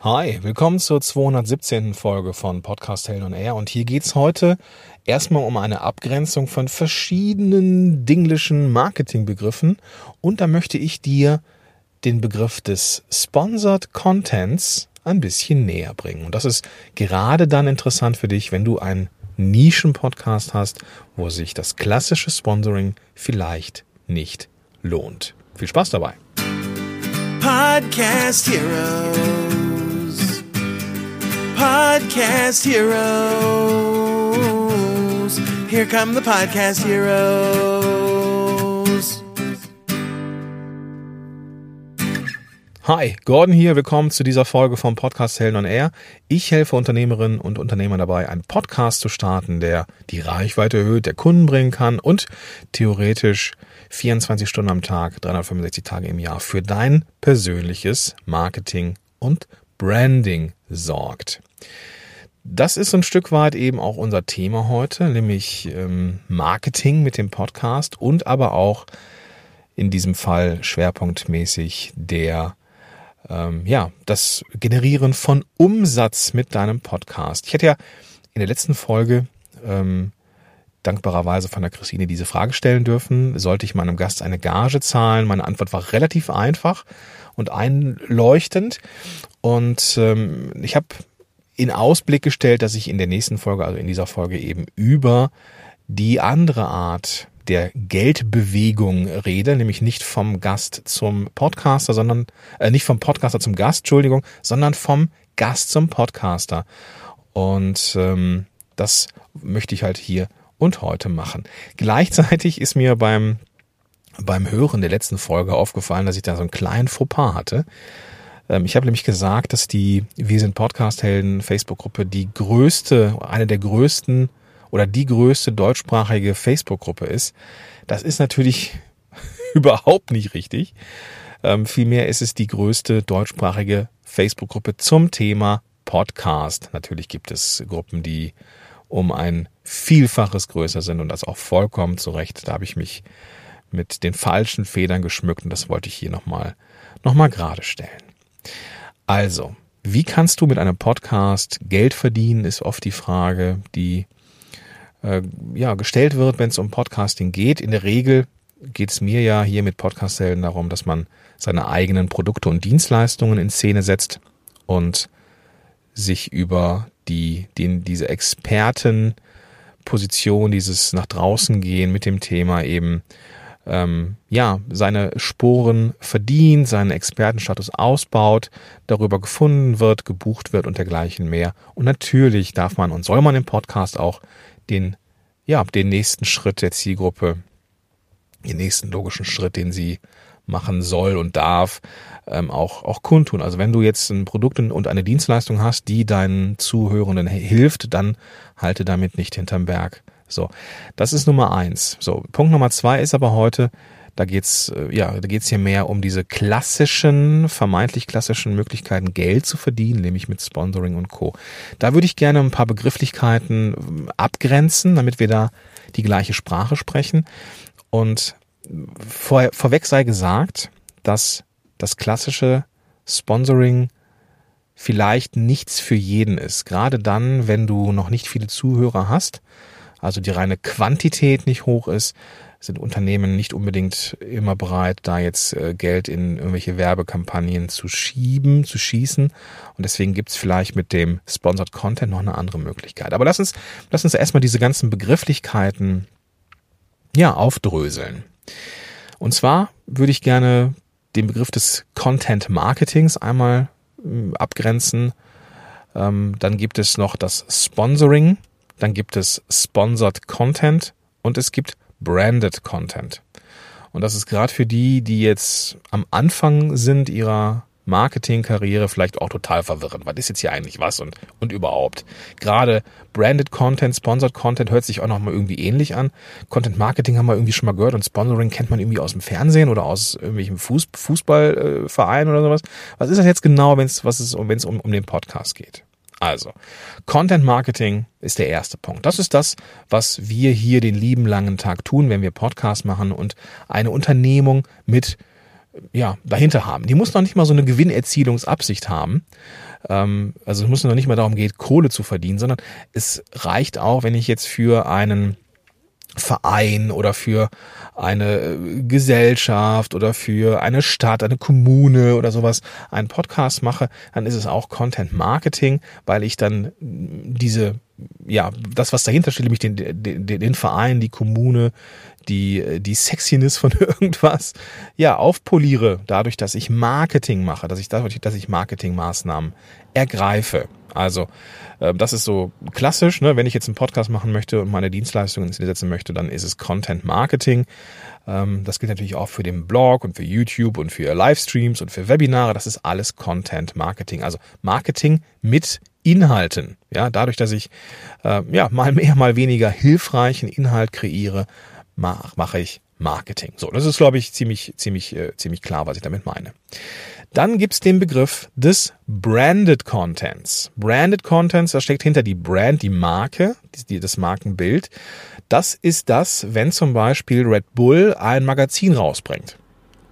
Hi, willkommen zur 217. Folge von Podcast Hell on Air und hier geht's heute erstmal um eine Abgrenzung von verschiedenen dinglischen Marketingbegriffen und da möchte ich dir den Begriff des Sponsored Contents ein bisschen näher bringen. Und das ist gerade dann interessant für dich, wenn du einen Nischen-Podcast hast, wo sich das klassische Sponsoring vielleicht nicht lohnt. Viel Spaß dabei! Podcast Heroes. Podcast Heroes. Here come the Podcast Heroes. Hi, Gordon hier. Willkommen zu dieser Folge vom Podcast Helden on Air. Ich helfe Unternehmerinnen und Unternehmern dabei, einen Podcast zu starten, der die Reichweite erhöht, der Kunden bringen kann und theoretisch 24 Stunden am Tag, 365 Tage im Jahr für dein persönliches Marketing und Branding sorgt. Das ist ein Stück weit eben auch unser Thema heute, nämlich ähm, Marketing mit dem Podcast und aber auch in diesem Fall schwerpunktmäßig der ähm, ja das Generieren von Umsatz mit deinem Podcast. Ich hatte ja in der letzten Folge ähm, dankbarerweise von der Christine diese Frage stellen dürfen. Sollte ich meinem Gast eine Gage zahlen? Meine Antwort war relativ einfach und einleuchtend. Und ähm, ich habe in Ausblick gestellt, dass ich in der nächsten Folge, also in dieser Folge eben über die andere Art der Geldbewegung rede, nämlich nicht vom Gast zum Podcaster, sondern äh, nicht vom Podcaster zum Gast, Entschuldigung, sondern vom Gast zum Podcaster. Und ähm, das möchte ich halt hier und heute machen. Gleichzeitig ist mir beim, beim Hören der letzten Folge aufgefallen, dass ich da so einen kleinen Fauxpas hatte. Ähm, ich habe nämlich gesagt, dass die Wir sind Podcast-Helden Facebook-Gruppe die größte, eine der größten oder die größte deutschsprachige Facebook-Gruppe ist. Das ist natürlich überhaupt nicht richtig. Ähm, vielmehr ist es die größte deutschsprachige Facebook-Gruppe zum Thema Podcast. Natürlich gibt es Gruppen, die um ein Vielfaches größer sind und das auch vollkommen zurecht. Da habe ich mich mit den falschen Federn geschmückt und das wollte ich hier nochmal noch mal gerade stellen. Also, wie kannst du mit einem Podcast Geld verdienen, ist oft die Frage, die äh, ja, gestellt wird, wenn es um Podcasting geht. In der Regel geht es mir ja hier mit Podcast-Helden darum, dass man seine eigenen Produkte und Dienstleistungen in Szene setzt und sich über die, den, diese Expertenposition, dieses nach draußen gehen mit dem Thema eben ähm, ja seine Sporen verdient, seinen Expertenstatus ausbaut, darüber gefunden wird, gebucht wird und dergleichen mehr. Und natürlich darf man und soll man im Podcast auch den ja den nächsten Schritt der Zielgruppe, den nächsten logischen Schritt, den sie machen soll und darf, ähm, auch, auch kundtun. Also wenn du jetzt ein Produkt und eine Dienstleistung hast, die deinen Zuhörenden hilft, dann halte damit nicht hinterm Berg. So, das ist Nummer eins. So, Punkt Nummer zwei ist aber heute, da geht's äh, ja, da geht's hier mehr um diese klassischen, vermeintlich klassischen Möglichkeiten, Geld zu verdienen, nämlich mit Sponsoring und Co. Da würde ich gerne ein paar Begrifflichkeiten ähm, abgrenzen, damit wir da die gleiche Sprache sprechen. Und vor, vorweg sei gesagt, dass das klassische Sponsoring vielleicht nichts für jeden ist. Gerade dann, wenn du noch nicht viele Zuhörer hast, also die reine Quantität nicht hoch ist, sind Unternehmen nicht unbedingt immer bereit, da jetzt äh, Geld in irgendwelche Werbekampagnen zu schieben, zu schießen. Und deswegen gibt's vielleicht mit dem Sponsored Content noch eine andere Möglichkeit. Aber lass uns, lass uns erstmal diese ganzen Begrifflichkeiten ja aufdröseln. Und zwar würde ich gerne den Begriff des Content Marketings einmal hm, abgrenzen. Ähm, dann gibt es noch das Sponsoring, dann gibt es Sponsored Content und es gibt Branded Content. Und das ist gerade für die, die jetzt am Anfang sind ihrer Marketingkarriere vielleicht auch total verwirrend. Was ist jetzt hier eigentlich was und, und überhaupt? Gerade Branded Content, Sponsored Content hört sich auch nochmal irgendwie ähnlich an. Content Marketing haben wir irgendwie schon mal gehört und Sponsoring kennt man irgendwie aus dem Fernsehen oder aus irgendwelchen Fuß, Fußballvereinen oder sowas. Was ist das jetzt genau, wenn es was ist, wenn es um, um den Podcast geht? Also, Content Marketing ist der erste Punkt. Das ist das, was wir hier den lieben langen Tag tun, wenn wir Podcast machen und eine Unternehmung mit ja, dahinter haben. Die muss noch nicht mal so eine Gewinnerzielungsabsicht haben. Ähm, also es muss noch nicht mal darum gehen, Kohle zu verdienen, sondern es reicht auch, wenn ich jetzt für einen Verein oder für eine äh, Gesellschaft oder für eine Stadt, eine Kommune oder sowas einen Podcast mache, dann ist es auch Content Marketing, weil ich dann diese, ja, das, was dahinter steht, nämlich den, den, den Verein, die Kommune, die, die Sexiness von irgendwas, ja, aufpoliere, dadurch, dass ich Marketing mache, dass ich dadurch, dass ich Marketingmaßnahmen ergreife. Also äh, das ist so klassisch. Ne? Wenn ich jetzt einen Podcast machen möchte und meine Dienstleistungen ins setzen möchte, dann ist es Content Marketing. Ähm, das gilt natürlich auch für den Blog und für YouTube und für Livestreams und für Webinare. Das ist alles Content Marketing. Also Marketing mit Inhalten. Ja, dadurch, dass ich äh, ja mal mehr, mal weniger hilfreichen Inhalt kreiere, mache mach ich Marketing. So, das ist, glaube ich, ziemlich, ziemlich, äh, ziemlich klar, was ich damit meine. Dann gibt's den Begriff des Branded Contents. Branded Contents, da steckt hinter die Brand, die Marke, die, das Markenbild. Das ist das, wenn zum Beispiel Red Bull ein Magazin rausbringt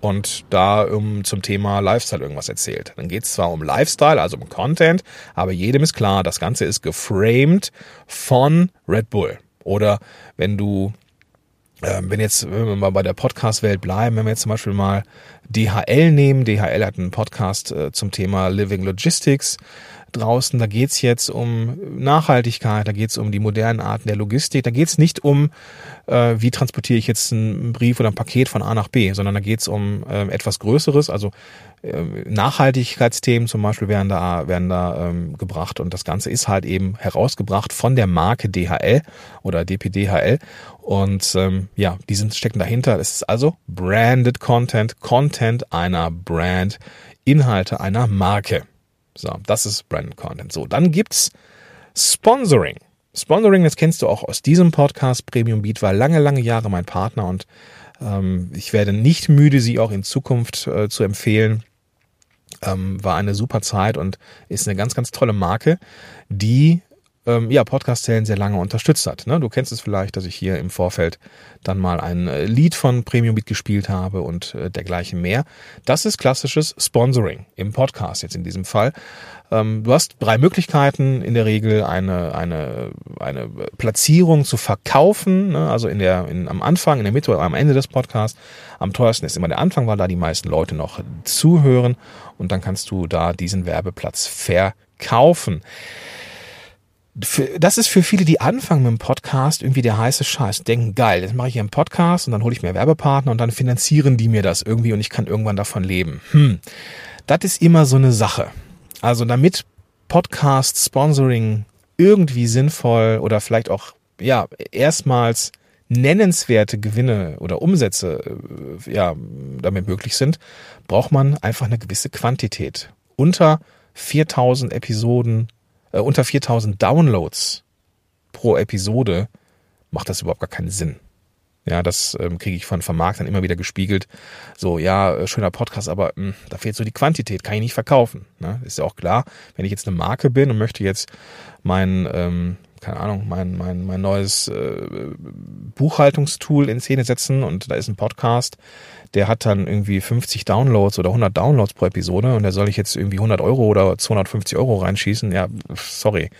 und da um, zum Thema Lifestyle irgendwas erzählt. Dann geht's zwar um Lifestyle, also um Content, aber jedem ist klar, das Ganze ist geframed von Red Bull. Oder wenn du ähm, wenn jetzt, wenn wir mal bei der Podcast-Welt bleiben, wenn wir jetzt zum Beispiel mal DHL nehmen, DHL hat einen Podcast äh, zum Thema Living Logistics draußen, da geht's jetzt um Nachhaltigkeit, da geht's um die modernen Arten der Logistik, da geht's nicht um, äh, wie transportiere ich jetzt einen Brief oder ein Paket von A nach B, sondern da geht's um äh, etwas Größeres, also äh, Nachhaltigkeitsthemen zum Beispiel werden da, werden da ähm, gebracht und das Ganze ist halt eben herausgebracht von der Marke DHL oder DPDHL und ähm, ja, die sind, stecken dahinter. Es ist also Branded Content, Content einer Brand, Inhalte einer Marke. So, das ist Branded Content. So, dann gibt's Sponsoring. Sponsoring, das kennst du auch aus diesem Podcast. Premium Beat war lange, lange Jahre mein Partner und ähm, ich werde nicht müde, sie auch in Zukunft äh, zu empfehlen. Ähm, war eine super Zeit und ist eine ganz, ganz tolle Marke, die ähm, ja, Podcast-Zellen sehr lange unterstützt hat. Ne? Du kennst es vielleicht, dass ich hier im Vorfeld dann mal ein äh, Lied von Premium Beat gespielt habe und äh, dergleichen mehr. Das ist klassisches Sponsoring im Podcast jetzt in diesem Fall. Ähm, du hast drei Möglichkeiten in der Regel eine, eine, eine Platzierung zu verkaufen, ne? also in der, in, am Anfang, in der Mitte oder am Ende des Podcasts. Am teuersten ist immer der Anfang, weil da die meisten Leute noch zuhören und dann kannst du da diesen Werbeplatz verkaufen für, das ist für viele, die anfangen mit dem Podcast, irgendwie der heiße Scheiß. Denken, geil, jetzt mache ich hier einen Podcast und dann hole ich mir Werbepartner und dann finanzieren die mir das irgendwie und ich kann irgendwann davon leben. Hm, das ist immer so eine Sache. Also damit Podcast Sponsoring irgendwie sinnvoll oder vielleicht auch ja erstmals nennenswerte Gewinne oder Umsätze äh, ja damit möglich sind, braucht man einfach eine gewisse Quantität. Unter 4000 Episoden äh, unter 4000 Downloads pro Episode macht das überhaupt gar keinen Sinn. Ja, das ähm, kriege ich von Vermarktern immer wieder gespiegelt. So, ja, äh, schöner Podcast, aber mh, hm, da fehlt so die Quantität, kann ich nicht verkaufen. Ne? Ist ja auch klar, wenn ich jetzt eine Marke bin und möchte jetzt mein, ähm, keine Ahnung, mein, mein, mein neues äh, Buchhaltungstool in Szene setzen und da ist ein Podcast, der hat dann irgendwie 50 Downloads oder 100 Downloads pro Episode und da soll ich jetzt irgendwie 100 Euro oder 250 Euro reinschießen. Ja, sorry.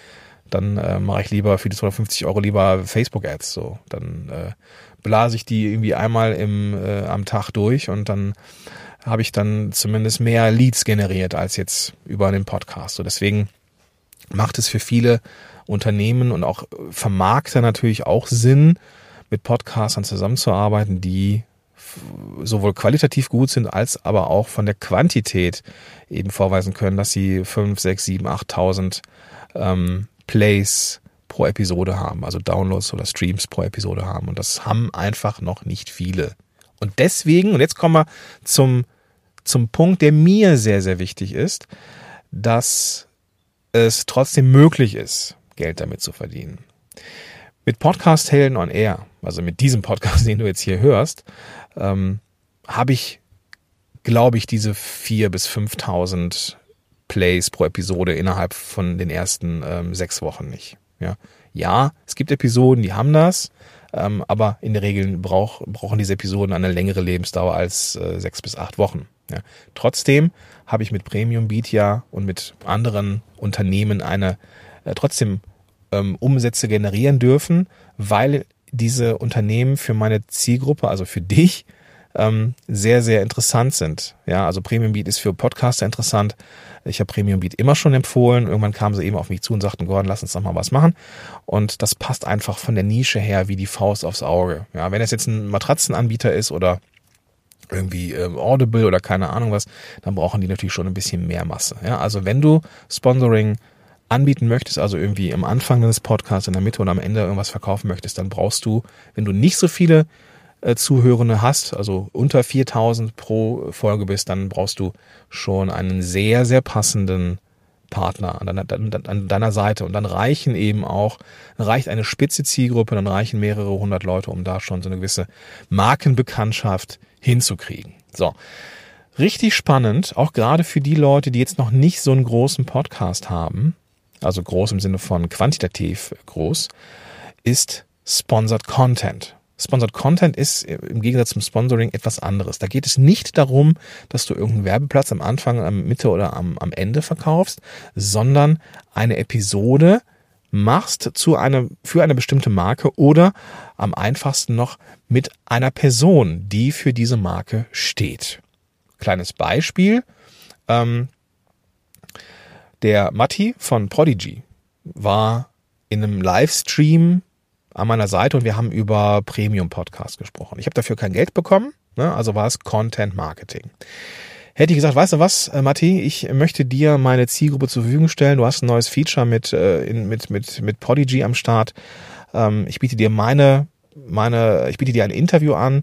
Dann äh, mache ich lieber für die 250 Euro lieber Facebook-Ads. So, dann äh, blase ich die irgendwie einmal im, äh, am Tag durch und dann habe ich dann zumindest mehr Leads generiert als jetzt über den Podcast. So deswegen macht es für viele Unternehmen und auch Vermarkter natürlich auch Sinn, mit Podcastern zusammenzuarbeiten, die sowohl qualitativ gut sind, als aber auch von der Quantität eben vorweisen können, dass sie 5, 6, 7, 8.000 ähm, Plays pro Episode haben, also Downloads oder Streams pro Episode haben. Und das haben einfach noch nicht viele. Und deswegen, und jetzt kommen wir zum, zum Punkt, der mir sehr, sehr wichtig ist, dass es trotzdem möglich ist, Geld damit zu verdienen. Mit Podcast Helden on Air, also mit diesem Podcast, den du jetzt hier hörst, ähm, habe ich, glaube ich, diese vier bis 5.000 Plays pro Episode innerhalb von den ersten ähm, sechs Wochen nicht. Ja. ja, es gibt Episoden, die haben das. Ähm, aber in der Regel brauch, brauchen diese Episoden eine längere Lebensdauer als äh, sechs bis acht Wochen. Ja. Trotzdem habe ich mit Premium Beat ja und mit anderen Unternehmen eine äh, trotzdem ähm, Umsätze generieren dürfen, weil diese Unternehmen für meine Zielgruppe, also für dich, ähm, sehr, sehr interessant sind. Ja, also Premium Beat ist für Podcaster interessant. Ich habe Premium Beat immer schon empfohlen. Irgendwann kamen sie eben auf mich zu und sagten, Gordon, lass uns doch mal was machen. Und das passt einfach von der Nische her wie die Faust aufs Auge. Ja, wenn es jetzt ein Matratzenanbieter ist oder irgendwie äh, Audible oder keine Ahnung was, dann brauchen die natürlich schon ein bisschen mehr Masse. Ja, also wenn du Sponsoring anbieten möchtest, also irgendwie am Anfang des Podcasts, in der Mitte und am Ende irgendwas verkaufen möchtest, dann brauchst du, wenn du nicht so viele äh, Zuhörende hast, also unter 4000 pro Folge bist, dann brauchst du schon einen sehr, sehr passenden Partner an deiner, an deiner Seite. Und dann reichen eben auch, reicht eine spitze Zielgruppe, dann reichen mehrere hundert Leute, um da schon so eine gewisse Markenbekanntschaft hinzukriegen. So. Richtig spannend, auch gerade für die Leute, die jetzt noch nicht so einen großen Podcast haben, also groß im Sinne von quantitativ groß, ist Sponsored Content. Sponsored Content ist im Gegensatz zum Sponsoring etwas anderes. Da geht es nicht darum, dass du irgendeinen Werbeplatz am Anfang, am Mitte oder am, am Ende verkaufst, sondern eine Episode machst zu einer, für eine bestimmte Marke oder am einfachsten noch mit einer Person, die für diese Marke steht. Kleines Beispiel. Ähm, der Matti von Prodigy war in einem Livestream an meiner Seite und wir haben über Premium Podcast gesprochen. Ich habe dafür kein Geld bekommen, ne? also war es Content Marketing. Hätte ich gesagt, weißt du was, äh, Matti, ich möchte dir meine Zielgruppe zur Verfügung stellen. Du hast ein neues Feature mit, äh, in, mit, mit, mit Podigy am Start. Ähm, ich biete dir meine, meine, ich biete dir ein Interview an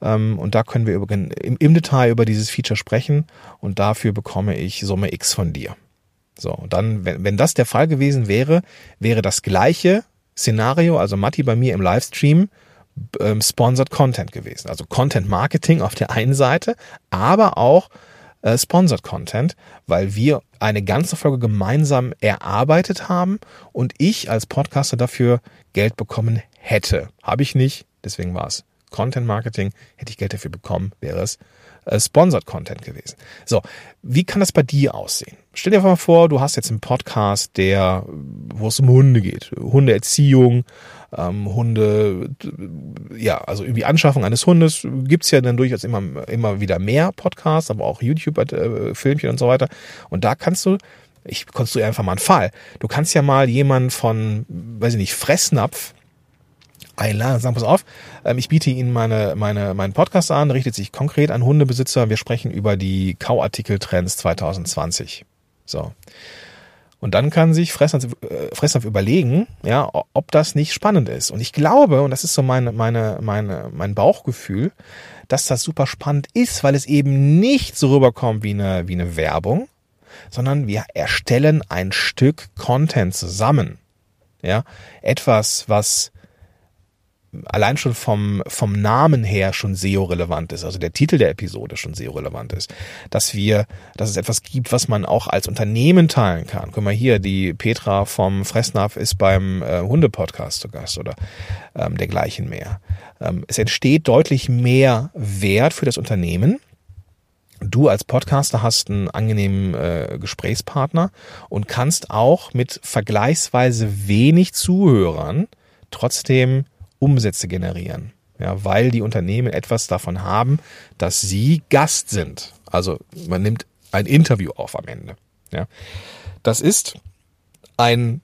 ähm, und da können wir über, im, im Detail über dieses Feature sprechen und dafür bekomme ich Summe X von dir. So, und dann, wenn, wenn das der Fall gewesen wäre, wäre das gleiche Szenario, also Matti bei mir im Livestream, ähm, Sponsored Content gewesen. Also Content Marketing auf der einen Seite, aber auch äh, Sponsored Content, weil wir eine ganze Folge gemeinsam erarbeitet haben und ich als Podcaster dafür Geld bekommen hätte. Habe ich nicht, deswegen war es Content Marketing. Hätte ich Geld dafür bekommen, wäre es äh, Sponsored Content gewesen. So, wie kann das bei dir aussehen? Stell dir mal vor, du hast jetzt einen Podcast, der, wo es um Hunde geht. Hundeerziehung, ähm, Hunde, ja, also irgendwie Anschaffung eines Hundes gibt's ja dann durchaus immer, immer wieder mehr Podcasts, aber auch YouTube-Filmchen äh, und so weiter. Und da kannst du, ich konstruiere einfach mal einen Fall. Du kannst ja mal jemanden von, weiß ich nicht, Fressnapf einladen, sagen, pass auf, ähm, ich biete Ihnen meine, meine, meinen Podcast an, richtet sich konkret an Hundebesitzer. Wir sprechen über die Kauartikel-Trends 2020. So. Und dann kann sich Fressnapf, äh, Fressnapf überlegen, ja, ob das nicht spannend ist. Und ich glaube, und das ist so meine, meine, meine, mein Bauchgefühl, dass das super spannend ist, weil es eben nicht so rüberkommt wie eine, wie eine Werbung, sondern wir erstellen ein Stück Content zusammen. Ja, etwas, was allein schon vom, vom Namen her schon SEO-relevant ist, also der Titel der Episode schon SEO-relevant ist, dass wir, dass es etwas gibt, was man auch als Unternehmen teilen kann. Guck mal hier, die Petra vom Fressnapf ist beim äh, Hunde-Podcast zu Gast oder ähm, dergleichen mehr. Ähm, es entsteht deutlich mehr Wert für das Unternehmen. Du als Podcaster hast einen angenehmen äh, Gesprächspartner und kannst auch mit vergleichsweise wenig Zuhörern trotzdem Umsätze generieren. Ja, weil die Unternehmen etwas davon haben, dass sie Gast sind. Also man nimmt ein Interview auf am Ende. Ja, das ist ein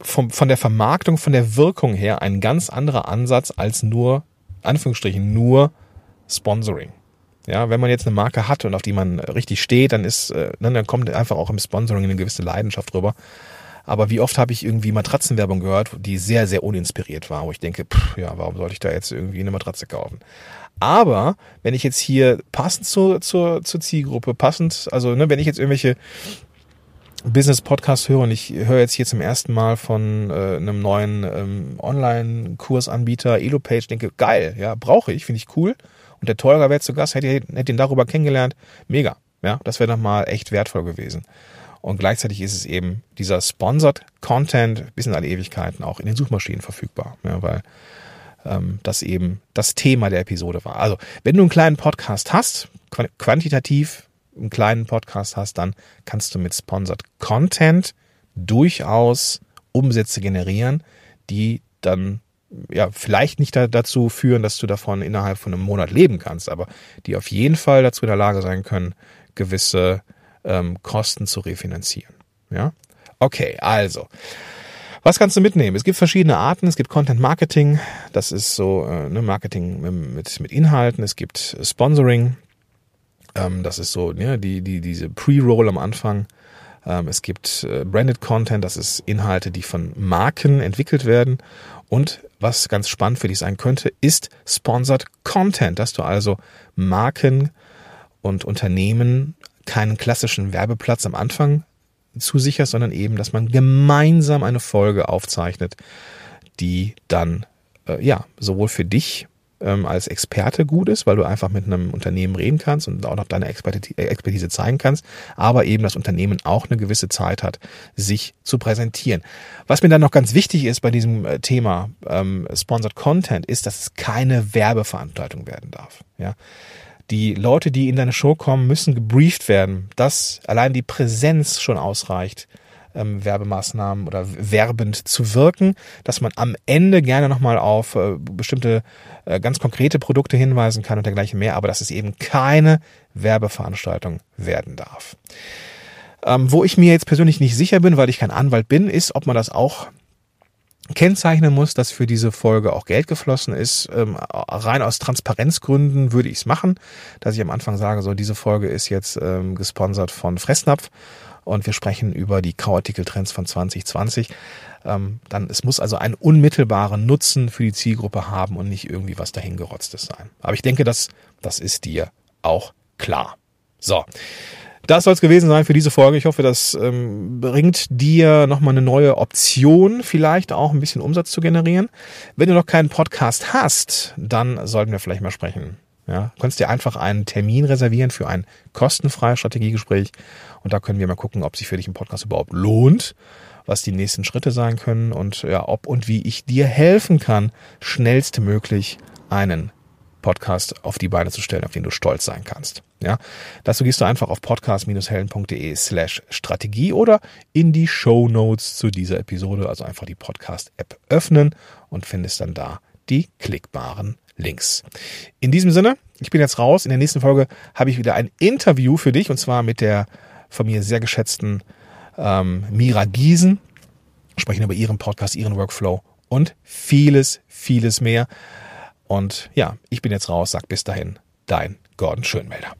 vom, von der Vermarktung, von der Wirkung her ein ganz anderer Ansatz als nur, Anführungsstrichen, nur Sponsoring. Ja, wenn man jetzt eine Marke hat und auf die man richtig steht, dann ist, äh, dann kommt einfach auch im Sponsoring eine gewisse Leidenschaft rüber. Aber wie oft habe ich irgendwie Matratzenwerbung gehört, die sehr, sehr uninspiriert war, wo ich denke, pff, ja, warum sollte ich da jetzt irgendwie eine Matratze kaufen? Aber wenn ich jetzt hier passend zur, zur, zur Zielgruppe, passend, also ne, wenn ich jetzt irgendwelche Business-Podcast höre und ich höre jetzt hier zum ersten Mal von äh, einem neuen ähm, Online-Kursanbieter, Elopage, denke, geil, ja, brauche ich, finde ich cool. Und der Tolga wäre zu Gast, hätte, hätte ihn darüber kennengelernt. Mega. Ja, das wäre doch mal echt wertvoll gewesen. Und gleichzeitig ist es eben dieser Sponsored Content bis in alle Ewigkeiten auch in den Suchmaschinen verfügbar. Ja, weil ähm, das eben das Thema der Episode war. Also, wenn du einen kleinen Podcast hast, quantitativ einen kleinen Podcast hast, dann kannst du mit Sponsored Content durchaus Umsätze generieren, die dann ja vielleicht nicht da, dazu führen, dass du davon innerhalb von einem Monat leben kannst, aber die auf jeden Fall dazu in der Lage sein können, gewisse ähm, Kosten zu refinanzieren. Ja, okay, also was kannst du mitnehmen? Es gibt verschiedene Arten. Es gibt Content Marketing, das ist so äh, ne, Marketing mit, mit Inhalten. Es gibt Sponsoring, ähm, das ist so ne, die, die, diese Pre-Roll am Anfang. Ähm, es gibt äh, Branded Content, das ist Inhalte, die von Marken entwickelt werden. Und was ganz spannend für dich sein könnte, ist Sponsored Content, dass du also Marken und Unternehmen keinen klassischen Werbeplatz am Anfang zusicherst, sondern eben, dass man gemeinsam eine Folge aufzeichnet, die dann äh, ja sowohl für dich ähm, als Experte gut ist, weil du einfach mit einem Unternehmen reden kannst und auch noch deine Expertise zeigen kannst, aber eben das Unternehmen auch eine gewisse Zeit hat, sich zu präsentieren. Was mir dann noch ganz wichtig ist bei diesem äh, Thema ähm, Sponsored Content, ist, dass es keine Werbeveranstaltung werden darf. Ja, die Leute, die in deine Show kommen, müssen gebrieft werden, dass allein die Präsenz schon ausreicht, ähm, Werbemaßnahmen oder werbend zu wirken, dass man am Ende gerne nochmal auf äh, bestimmte äh, ganz konkrete Produkte hinweisen kann und dergleichen mehr, aber dass es eben keine Werbeveranstaltung werden darf. Ähm, wo ich mir jetzt persönlich nicht sicher bin, weil ich kein Anwalt bin, ist, ob man das auch kennzeichnen muss, dass für diese Folge auch Geld geflossen ist. Ähm, rein aus Transparenzgründen würde ich es machen, dass ich am Anfang sage, so diese Folge ist jetzt ähm, gesponsert von Fressnapf und wir sprechen über die Kauartikeltrends von 2020. Ähm, dann es muss also einen unmittelbaren Nutzen für die Zielgruppe haben und nicht irgendwie was dahingerotztes sein. Aber ich denke, das, das ist dir auch klar. So. Das soll es gewesen sein für diese Folge. Ich hoffe, das ähm, bringt dir nochmal eine neue Option, vielleicht auch ein bisschen Umsatz zu generieren. Wenn du noch keinen Podcast hast, dann sollten wir vielleicht mal sprechen. Ja, du kannst dir einfach einen Termin reservieren für ein kostenfreies Strategiegespräch und da können wir mal gucken, ob sich für dich ein Podcast überhaupt lohnt, was die nächsten Schritte sein können und ja, ob und wie ich dir helfen kann, schnellstmöglich einen Podcast auf die Beine zu stellen, auf den du stolz sein kannst. Ja, dazu gehst du einfach auf podcast-helden.de slash Strategie oder in die Show Notes zu dieser Episode, also einfach die Podcast-App öffnen und findest dann da die klickbaren Links. In diesem Sinne, ich bin jetzt raus. In der nächsten Folge habe ich wieder ein Interview für dich und zwar mit der von mir sehr geschätzten ähm, Mira Giesen. Sprechen über ihren Podcast, ihren Workflow und vieles, vieles mehr. Und ja, ich bin jetzt raus. Sag bis dahin, dein Gordon Schönmelder.